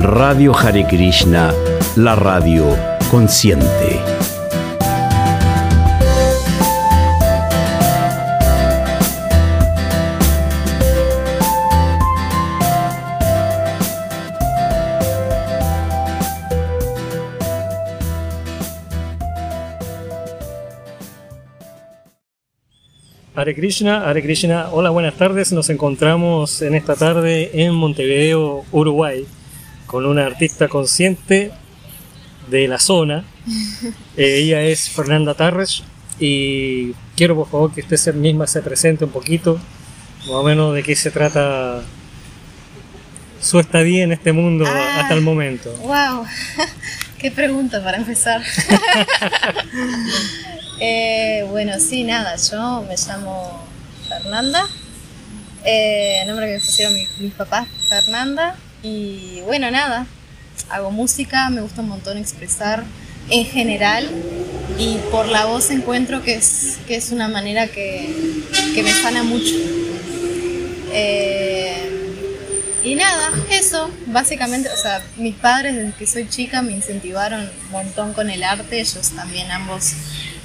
Radio Hare Krishna, la radio consciente. Hare Krishna, Hare Krishna, hola, buenas tardes. Nos encontramos en esta tarde en Montevideo, Uruguay, con una artista consciente de la zona. Eh, ella es Fernanda Tarres y quiero por favor que usted misma se presente un poquito, más o menos de qué se trata su estadía en este mundo Ah. hasta el momento. ¡Wow! ¡Qué pregunta para empezar! Eh, bueno, sí, nada, yo me llamo Fernanda, eh, nombre que me pusieron mi- mis papás, Fernanda, y bueno, nada, hago música, me gusta un montón expresar en general y por la voz encuentro que es, que es una manera que, que me sana mucho. Eh, y nada, eso, básicamente, o sea, mis padres desde que soy chica me incentivaron un montón con el arte, ellos también ambos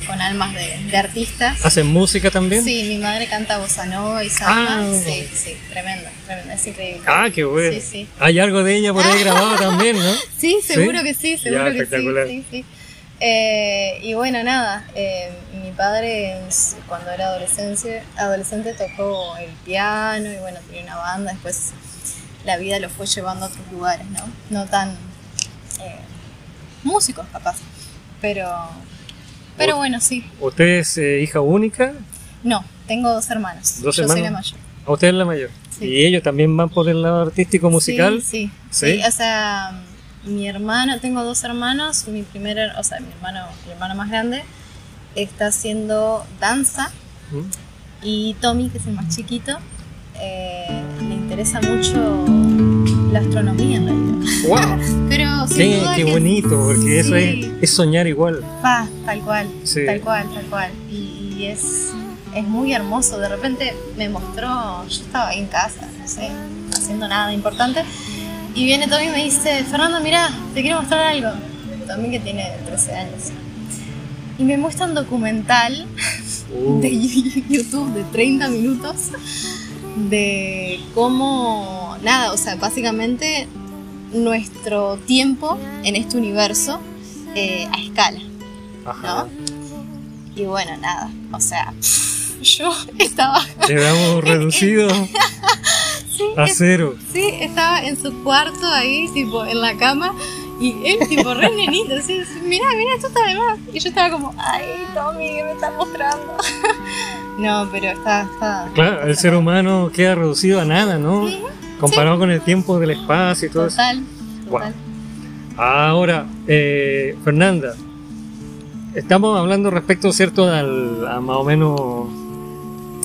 con almas de, de artistas. ¿Hacen música también? Sí, mi madre canta bossa nova y samba. Ah. Sí, sí, tremendo, tremendo, es increíble. Ah, qué bueno. Sí, sí. Hay algo de ella por ahí grabado también, ¿no? Sí, seguro ¿Sí? que sí, seguro Ya, que sí, espectacular. sí, sí. Eh, y bueno, nada, eh, mi padre cuando era adolescente, adolescente tocó el piano y bueno, tenía una banda, después la vida lo fue llevando a otros lugares, ¿no? No tan eh, músicos capaz, pero, pero bueno, sí. ¿Usted es eh, hija única? No, tengo dos hermanos, ¿Dos yo soy la mayor. ¿A usted es la mayor? Sí. ¿Y ellos también van por el lado artístico musical? Sí, sí, ¿Sí? sí, O sea, mi hermano, tengo dos hermanos. Mi primer, o sea, mi hermano, mi hermano más grande está haciendo danza ¿Mm? y Tommy, que es el más chiquito, eh, le interesa mucho la astronomía en realidad. ¡Wow! Pero sin Qué, duda qué que bonito, porque eso es, soñar igual. Va, tal cual, Sí. tal cual, tal cual. Y, y es, es muy hermoso. De repente me mostró, yo estaba ahí en casa, no sé, haciendo nada importante. Y viene Tommy y me dice, Fernando, mira, te quiero mostrar algo. Tommy que tiene 13 años. Y me muestra un documental Uh, de YouTube de 30 minutos de cómo, nada, o sea, básicamente nuestro tiempo en este universo eh, a escala. ajá. Y bueno, nada, o sea, yo estaba, Quedamos reducidos sí, a cero. sí, estaba en su cuarto ahí, tipo, en la cama, y él, tipo, re nenito, así, mirá, mirá, esto está de más. Y yo estaba como, ay, Tommy, ¿qué me estás mostrando? No, pero está, está... Claro, el ser humano queda reducido a nada, ¿no? Sí, Comparado con el tiempo del espacio y todo eso. Total, Guau. total. Ahora, eh, Fernanda, estamos hablando respecto, ¿cierto?, al, a más o menos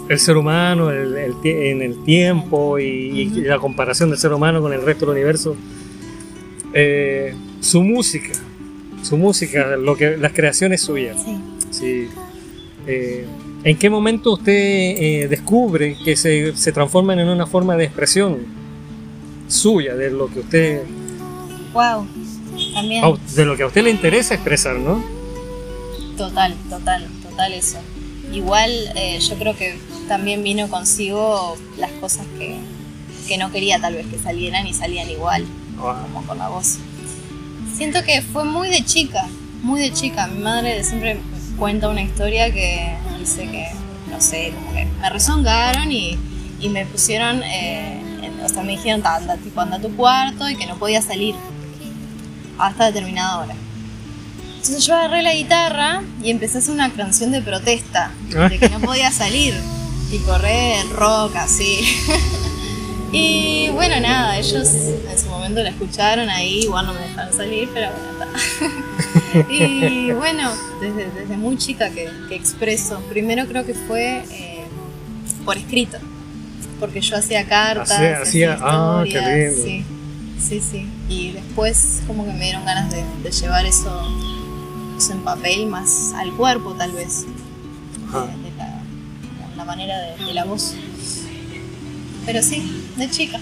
el ser humano el- en el tiempo y, y la comparación del ser humano con el resto del universo. Eh, su música, su música, lo que, las creaciones suyas. Sí. Sí. Eh, ¿En qué momento usted eh, descubre que se, se transforman en una forma de expresión suya, de lo que usted, Wow, también. a- de lo que a usted le interesa expresar, ¿no? Total, total, total eso. Igual eh, yo creo que también vino consigo las cosas que, que no quería tal vez que salieran y salían igual, Ah, como con la voz. Siento que fue muy de chica, muy de chica. Mi madre siempre cuenta una historia que dice que, no sé, como que me rezongaron y, y me pusieron, eh, en- o sea, me dijeron, "Ta, anda, tipo, anda a tu cuarto y que no podía salir hasta determinada hora. Entonces yo agarré la guitarra y empecé a hacer una canción de protesta, de que no podía salir, y correr rock así. y bueno, nada, ellos en su momento la escucharon ahí, igual no me dejaron salir, pero bueno, está. y bueno, desde, desde muy chica que, que expreso. Primero creo que fue eh, por escrito, porque yo hacía cartas, Hacía- hacía- ah, qué lindo. sí, sí, sí. Y después como que me dieron ganas de, de llevar eso, eso en papel más al cuerpo tal vez, ajá. de, de la, manera de la voz. Pero sí, de chica.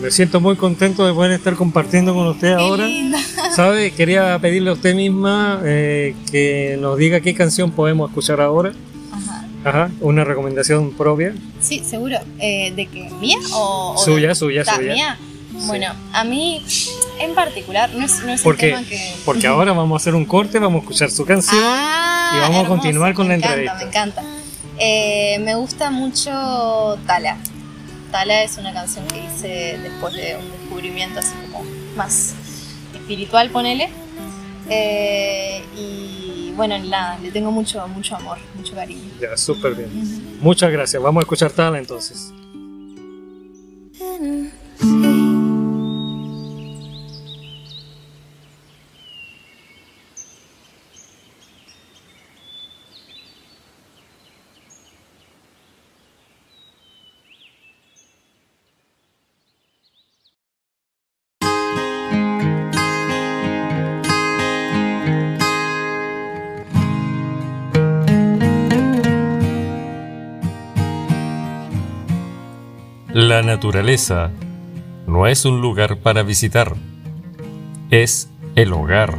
Me siento muy contento de poder estar compartiendo con usted ahora. ¿Sabe? Quería pedirle a usted misma eh, que nos diga qué canción podemos escuchar ahora. Ajá. Ajá, una recomendación propia. Sí, seguro. Eh, ¿De qué? ¿Mía o, o Suya, de- suya, ¿Ta, suya. mía? Bueno, a mí en particular no es, no es tema que... porque ahora vamos a hacer un corte, vamos a escuchar su canción. Ah, y vamos a continuar con la encanta, entrevista. Me encanta. Eh, me gusta mucho Tala. Tala es una canción que hice después de un descubrimiento así como más espiritual, ponele. Eh, y bueno, nada, le tengo mucho, mucho amor, mucho cariño. Ya, súper bien. Muchas gracias. Vamos a escuchar Tala entonces. La naturaleza no es un lugar para visitar, es el hogar.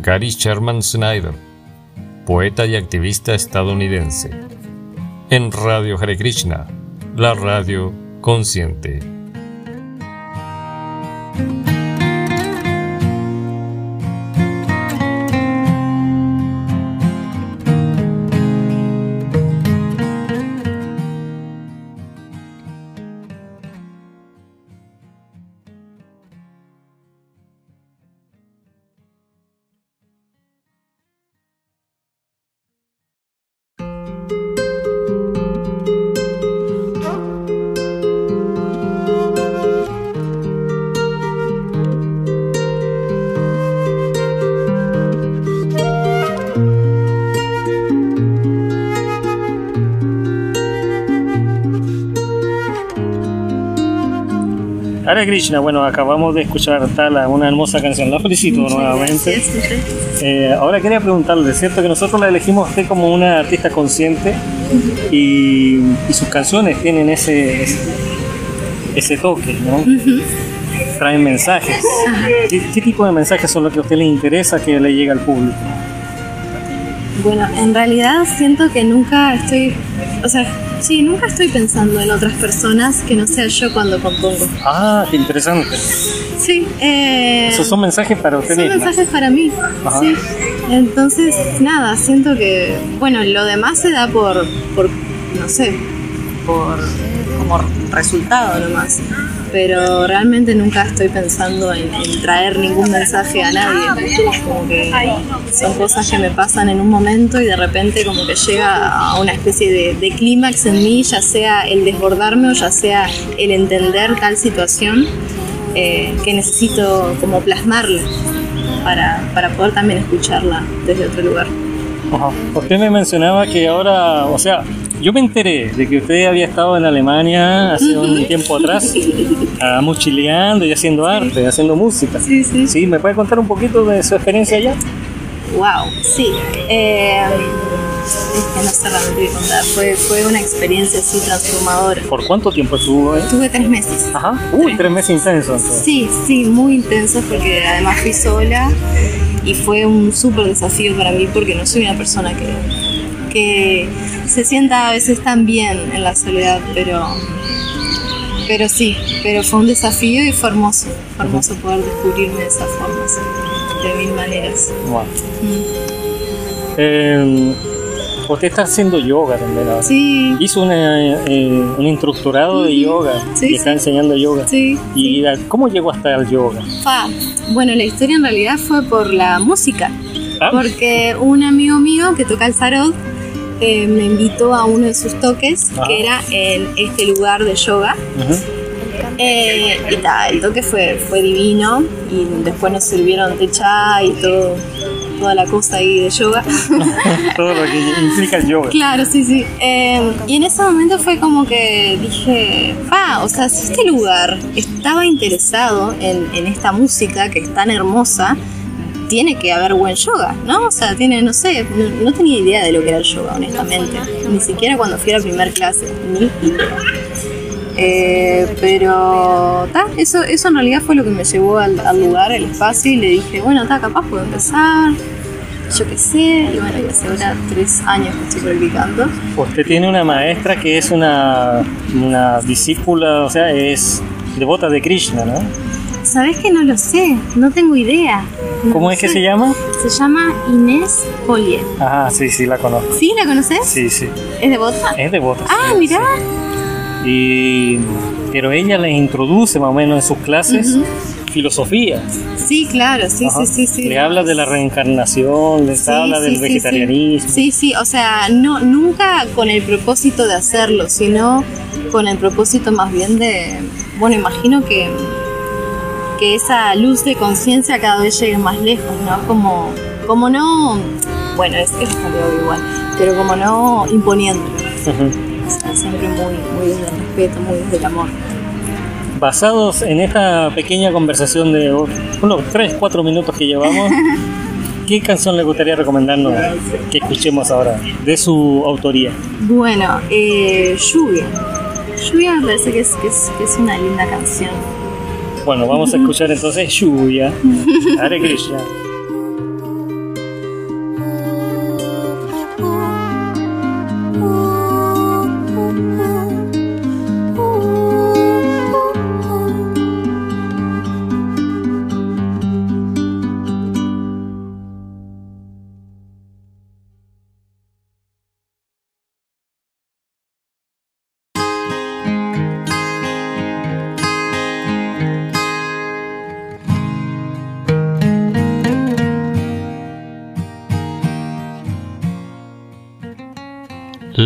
Gary Sherman Snyder, poeta y activista estadounidense. En Radio Hare Krishna, la radio consciente. Hare Krishna, bueno, acabamos de escuchar Tala, una hermosa canción. La felicito nuevamente. Eh, ahora quería preguntarle, ¿cierto que nosotros la elegimos a usted como una artista consciente y, y sus canciones tienen ese, ese, ese toque, ¿no? Traen mensajes. ¿Qué, qué tipo de mensajes son los que a usted le interesa que le llegue al público? Bueno, en realidad siento que nunca estoy, o sea, sí, nunca estoy pensando en otras personas que no sea yo cuando compongo. Ah, qué interesante. Sí, eh, Esos son mensajes para usted son mensajes para mí. Ajá. Sí. Entonces, nada, siento que, bueno, lo demás se da por, por no sé, por como resultado nomás. Pero realmente nunca estoy pensando en, traer ningún mensaje a nadie. Como que son cosas que me pasan en un momento y de repente como que llega a una especie de, de clímax en mí, ya sea el desbordarme o ya sea el entender tal situación eh, que necesito como plasmarla para, para poder también escucharla desde otro lugar. Ajá. Usted me mencionaba que ahora, o sea, yo me enteré de que usted había estado en Alemania hace un tiempo atrás, ah, mochileando y haciendo arte, haciendo música. Sí, sí. Sí, ¿me puede contar un poquito de su experiencia allá? Wow, sí. Eh, es que no sé realmente contar. Fue, fue una experiencia así transformadora. ¿Por cuánto tiempo estuvo ahí? Tuve tres meses. Ajá. Uy, tres meses intensos. Sí, sí, muy intenso porque además fui sola y fue un súper desafío para mí porque no soy una persona que, que se sienta a veces tan bien en la soledad, pero, pero sí, pero fue un desafío y fue hermoso, fue hermoso poder descubrirme de esas formas, de mil maneras. Wow. Mm. Eh, usted está haciendo yoga también ahora. Sí, Hizo una, eh, un instructorado de yoga Sí, y está sí. enseñando yoga. sí. ¿Y eh, cómo llegó hasta el yoga? Bueno, la historia en realidad fue por la música. Ah. Porque un amigo mío que toca el sarod eh, me invitó a uno de sus toques, Ah. que era en este lugar de yoga. Eh, y ta, el toque fue, fue divino. Y después nos sirvieron techa y todo, toda la cosa ahí de yoga. Todo lo que implica el yoga. Claro, sí, sí. Eh, y en ese momento fue como que dije, pa, o sea, si este lugar estaba interesado en, en esta música que es tan hermosa, tiene que haber buen yoga, ¿no? O sea, tiene, no sé, no, no tenía idea de lo que era el yoga, honestamente. Ni siquiera cuando fui a la primera clase. Ni. Eh, pero ta, eso, eso en realidad fue lo que me llevó al, al lugar, al espacio, y le dije, bueno, ta, capaz puedo empezar, yo qué sé, y bueno, y hace ahora tres años que estoy practicando. Usted tiene una maestra que es una, una discípula, o sea, es devota de Krishna, ¿no? ¿Sabés que no lo sé? No tengo idea. No ¿Cómo es que sé. se llama? Se llama Inés Polier. Ajá, sí, sí, la conozco. ¿Sí? ¿La conoces? Sí, sí. ¿Es devota? Es devota. Ah, sí, mirá. sí. Y, pero ella les introduce más o menos en sus clases Ujú. filosofía. Sí, claro, sí, Ajá. sí, sí, sí. Le habla de la reencarnación, les Sí, habla del vegetarianismo. Sí, sí, o sea, no, nunca con el propósito de hacerlo, sino con el propósito más bien de, bueno, imagino que, que esa luz de conciencia cada vez llegue más lejos, ¿no? Como, como no, bueno, es, es bastante obvio igual, pero como no imponiendo, Ujú. o sea, siempre muy, muy desde el respeto, muy desde el amor. Basados en esta pequeña conversación de unos 3, 4 minutos que llevamos, ¿qué canción le gustaría recomendarnos que escuchemos ahora de su autoría? Bueno, eh, Lluvia. Lluvia me parece que es, que es, que es una linda canción. Bueno, vamos a escuchar entonces Lluvia, Hare.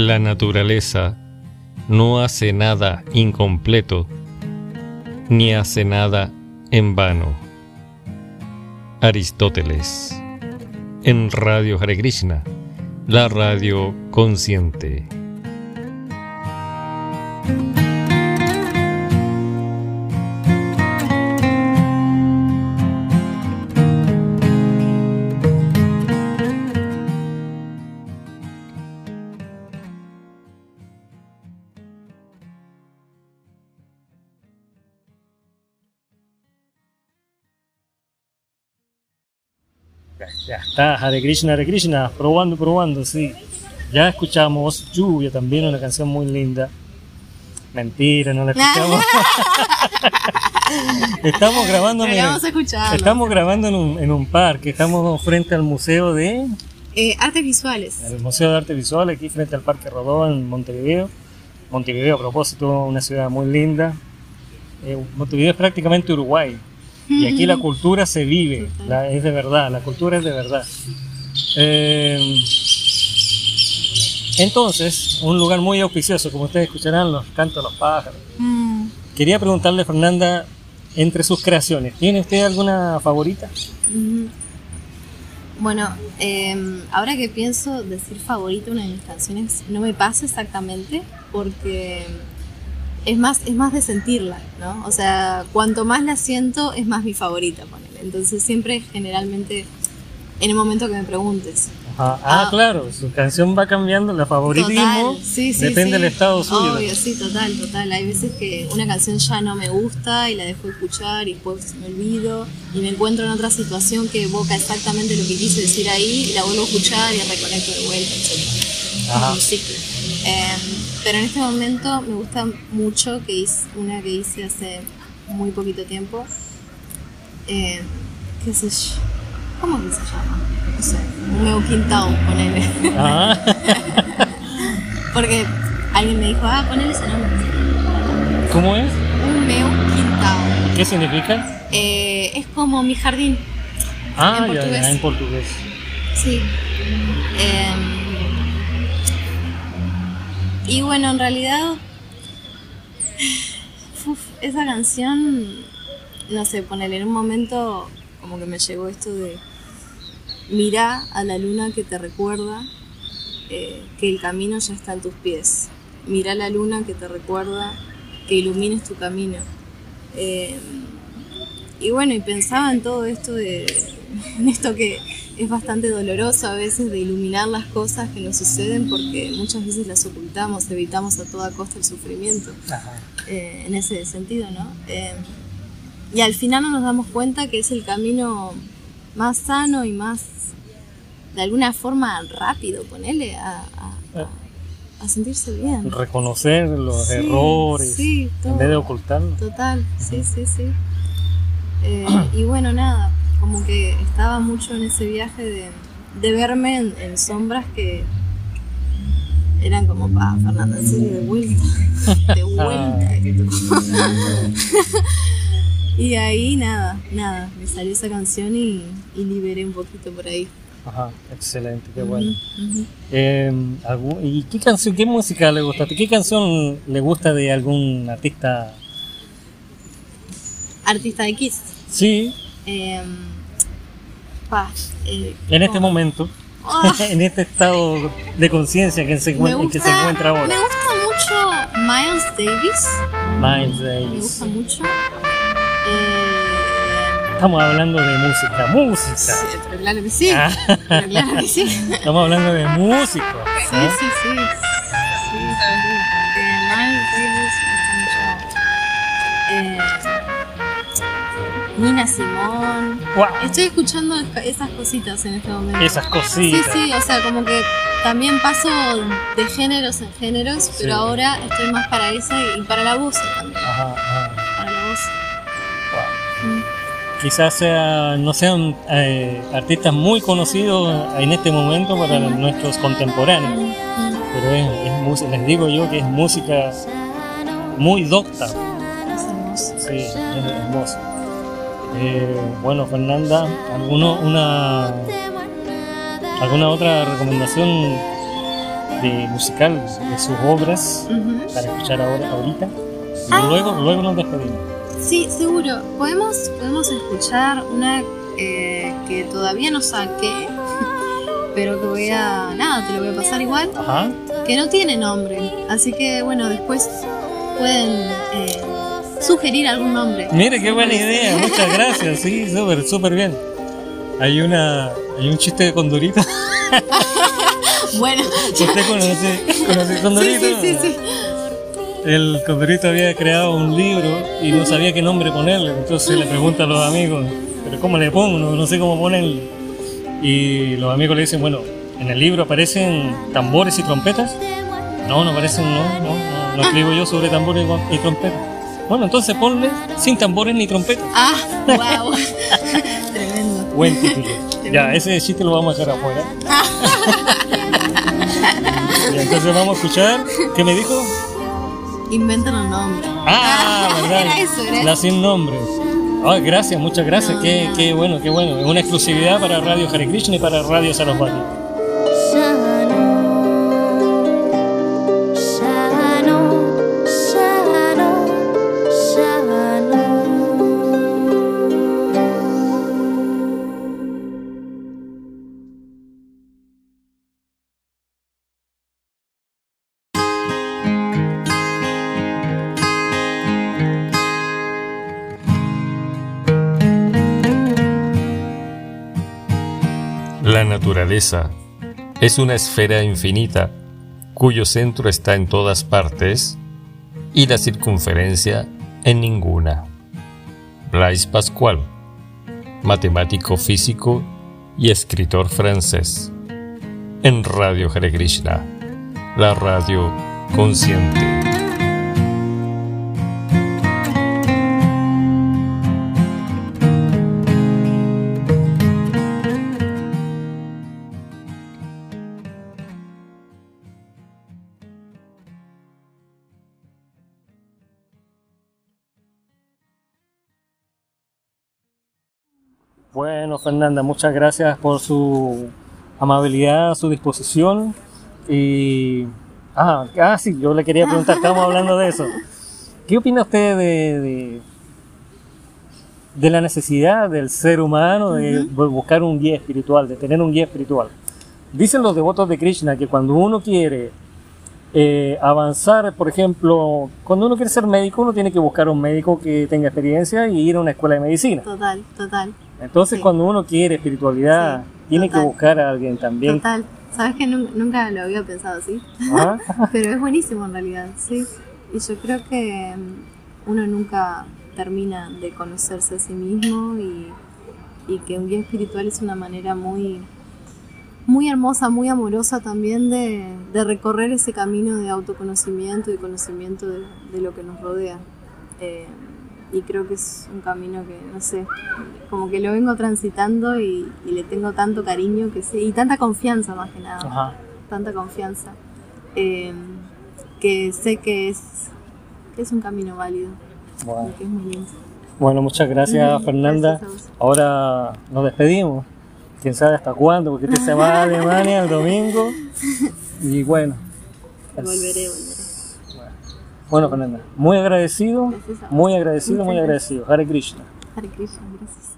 La naturaleza no hace nada incompleto, ni hace nada en vano. Aristóteles. En Radio Hare Krishna, la radio consciente. Ya está, Hare Krishna, Hare Krishna, probando, probando, sí. Ya escuchamos Lluvia también, una canción muy linda. Mentira, no la escuchamos. estamos grabando, miren, vamos a estamos grabando en un, en un parque, estamos frente al Museo de Eh, artes visuales. el Museo de Arte Visual, aquí frente al Parque Rodó en Montevideo. Montevideo, a propósito, una ciudad muy linda. Eh, Montevideo es prácticamente Uruguay. Y aquí la cultura se vive, la- es de verdad, la cultura es de verdad. Eh, entonces, un lugar muy auspicioso, como ustedes escucharán, los cantos de los pájaros. Mm, Quería preguntarle, Fernanda, entre sus creaciones, ¿tiene usted alguna favorita? mm. Bueno, eh, ahora que pienso decir favorita una de mis canciones, no me pasa exactamente porque es más, es más de sentirla, ¿no? O sea, cuanto más la siento, es más mi favorita, ponele. Entonces siempre generalmente en el momento que me preguntes. Ajá. Ah, Ah. claro, su canción va cambiando, la favoritismo sí, sí, depende sí. del estado suyo. Obvio, sí, total, total. Hay veces que una canción ya no me gusta y la dejo de escuchar y después me olvido y me encuentro en otra situación que evoca exactamente lo que quise decir ahí y la vuelvo a escuchar y reconecto de vuelta, etc. Ajá. Es un ciclo. Em, pero en este momento me gusta mucho que hice una que hice hace muy poquito tiempo. Em, ¿Qué sé yo? ¿Cómo que se llama? No sé, un meu quintao, ponele. Ah, Porque alguien me dijo, ah, ponele ese nombre. ¿Cómo es? Un meu quintao. ¿Qué significa? Eh, es como mi jardín. Ah, En ya, portugués. ya, en portugués. Sí. Em, y bueno, en realidad, uf, esa canción, no sé, ponerle en un momento como que me llegó esto de mira a la luna que te recuerda eh, que el camino ya está en tus pies. Mira a la luna que te recuerda que ilumines tu camino. Em, y bueno, y pensaba en todo esto de en esto que, es bastante doloroso a veces de iluminar las cosas que nos suceden porque muchas veces las ocultamos, evitamos a toda costa el sufrimiento. Eh, en ese sentido, ¿no? Eh, y al final no nos damos cuenta que es el camino más sano y más, de alguna forma, rápido, ponele a, a, a sentirse bien. Reconocer los Sí, errores sí, todo. en vez de ocultarlos. Total, sí, sí, sí. Eh, y bueno, nada, como que estaba mucho en ese viaje de, de verme en, en sombras que eran como, pa, Fernanda, en serio, de vuelta, de vuelta. y ahí nada, nada, me salió esa canción y, y liberé un poquito por ahí. Ajá, excelente, qué bueno. Ujú. Eh, algún- ¿Y qué canción, qué música le gusta? ¿Qué canción le gusta de algún artista? Artista de Kiss. Sí, Eh, pa, eh, en este momento, Ah. en este estado de conciencia que, se Me en que se encuentra Me ahora. gusta mucho Miles Davis. Miles Me Davis. gusta mucho. Eh, Estamos hablando de música, música. sí, claro que sí. Ah, claro que sí. Sí, estamos hablando de músicos. sí, sí. Sí. Eh. Eh, Nina Simón. Guau, Estoy escuchando esas cositas en este momento. Esas Sí, cositas. sí, o sea, como que también paso de géneros en géneros, pero Sí. ahora estoy más para esa y para la voz también. Ajá, ajá. Quizás sea, no sean eh, artistas muy conocidos en este momento para nuestros contemporáneos, pero es, es música, les digo yo que es música muy docta, sí, es hermoso. Eh, bueno, Fernanda, ¿alguno, una, ¿alguna otra recomendación de musical de sus obras para escuchar ahora, ahorita? Y Ah. luego, luego nos despedimos. Sí, seguro. Podemos, podemos escuchar una eh, que todavía no saqué, pero que voy a. Nada, te lo voy a pasar igual. Ajá. Que no tiene nombre. Así que, bueno, después pueden eh, sugerir algún nombre. Mire, qué buena idea, muchas gracias, sí, súper, súper bien. Hay una, hay un chiste de Condorito. Bueno, ¿Usted conoce, conoce sí, Condorito? sí, sí, sí. El Condorito había creado un libro y no sabía qué nombre ponerle, entonces le pregunta a los amigos, pero ¿cómo le pongo? No, no sé cómo ponerle. Y los amigos le dicen, bueno, en el libro aparecen tambores y trompetas. No, no aparecen, no, no, no, no escribo yo sobre tambores y y trompetas. Bueno, entonces ponle sin tambores ni trompetas. Ah, wow. Tremendo. Buen título. Ya, ese chiste lo vamos a dejar afuera. y entonces vamos a escuchar. ¿Qué me dijo? Inventan un nombre. Ah, verdad. Era eso, era La sin nombre. Ah, gracias, muchas gracias. Qué, qué bueno, qué bueno. Es una exclusividad para Radio Hare Krishna y para Radio Sarasvati. Es una esfera infinita cuyo centro está en todas partes y la circunferencia en ninguna. Blaise Pascual, matemático físico y escritor francés. En Radio Hare Krishna, la radio consciente. Bueno, Fernanda, muchas gracias por su amabilidad, su disposición. Y. Ah, ah, sí, yo le quería preguntar, estamos hablando de eso. ¿Qué opina usted de, de, de la necesidad del ser humano de bu- buscar un guía espiritual, de tener un guía espiritual? Dicen los devotos de Krishna que cuando uno quiere eh, avanzar, por ejemplo, cuando uno quiere ser médico, uno tiene que buscar un médico que tenga experiencia y ir a una escuela de medicina. Total, total. Entonces, Sí. cuando uno quiere espiritualidad Tiene que buscar a alguien también. Total. Sabes que nun- nunca lo había pensado así. Ah, Pero es buenísimo en realidad, sí. Y yo creo que mm, uno nunca termina de conocerse a sí mismo y, y que un guía espiritual es una manera muy, muy hermosa, muy amorosa también de, de recorrer ese camino de autoconocimiento y conocimiento de, de lo que nos rodea. Eh, y creo que es un camino que, no sé, como que lo vengo transitando y, y le tengo tanto cariño que sí, y tanta confianza más que nada ajá. tanta confianza eh, que sé que es que es un camino válido Bueno. y que es muy lindo. Bueno, muchas gracias Fernanda. gracias. Ahora nos despedimos. Quién sabe hasta cuándo, porque usted se va a Alemania el domingo. Y bueno. Volveré, volveré. Bueno, Fernanda, muy agradecido, muy agradecido, muy agradecido. Hare Krishna. Hare Krishna, gracias.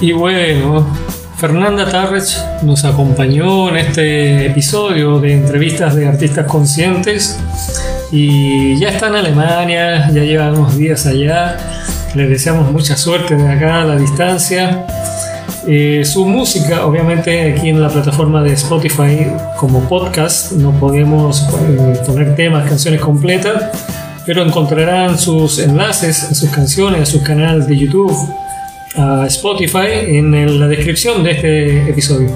Y bueno, Fernanda Tarrech nos acompañó en este episodio de entrevistas de artistas conscientes y ya está en Alemania, ya lleva unos días allá. Le deseamos mucha suerte de acá a la distancia. Eh, su música, obviamente aquí en la plataforma de Spotify como podcast, no podemos eh, poner temas, canciones completas, pero encontrarán sus enlaces a sus canciones, a su canal de YouTube, a Spotify en el- la descripción de este episodio.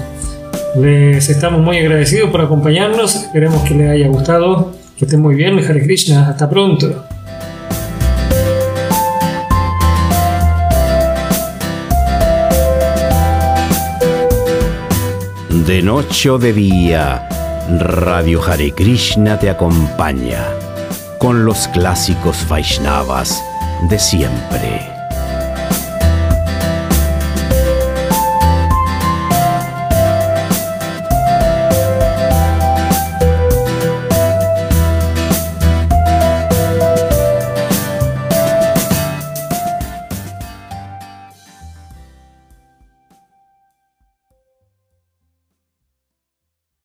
Les estamos muy agradecidos por acompañarnos, esperemos que les haya gustado, que estén muy bien, Hare Krishna, hasta pronto. De noche o de día, Radio Hare Krishna te acompaña con los clásicos Vaishnavas de siempre.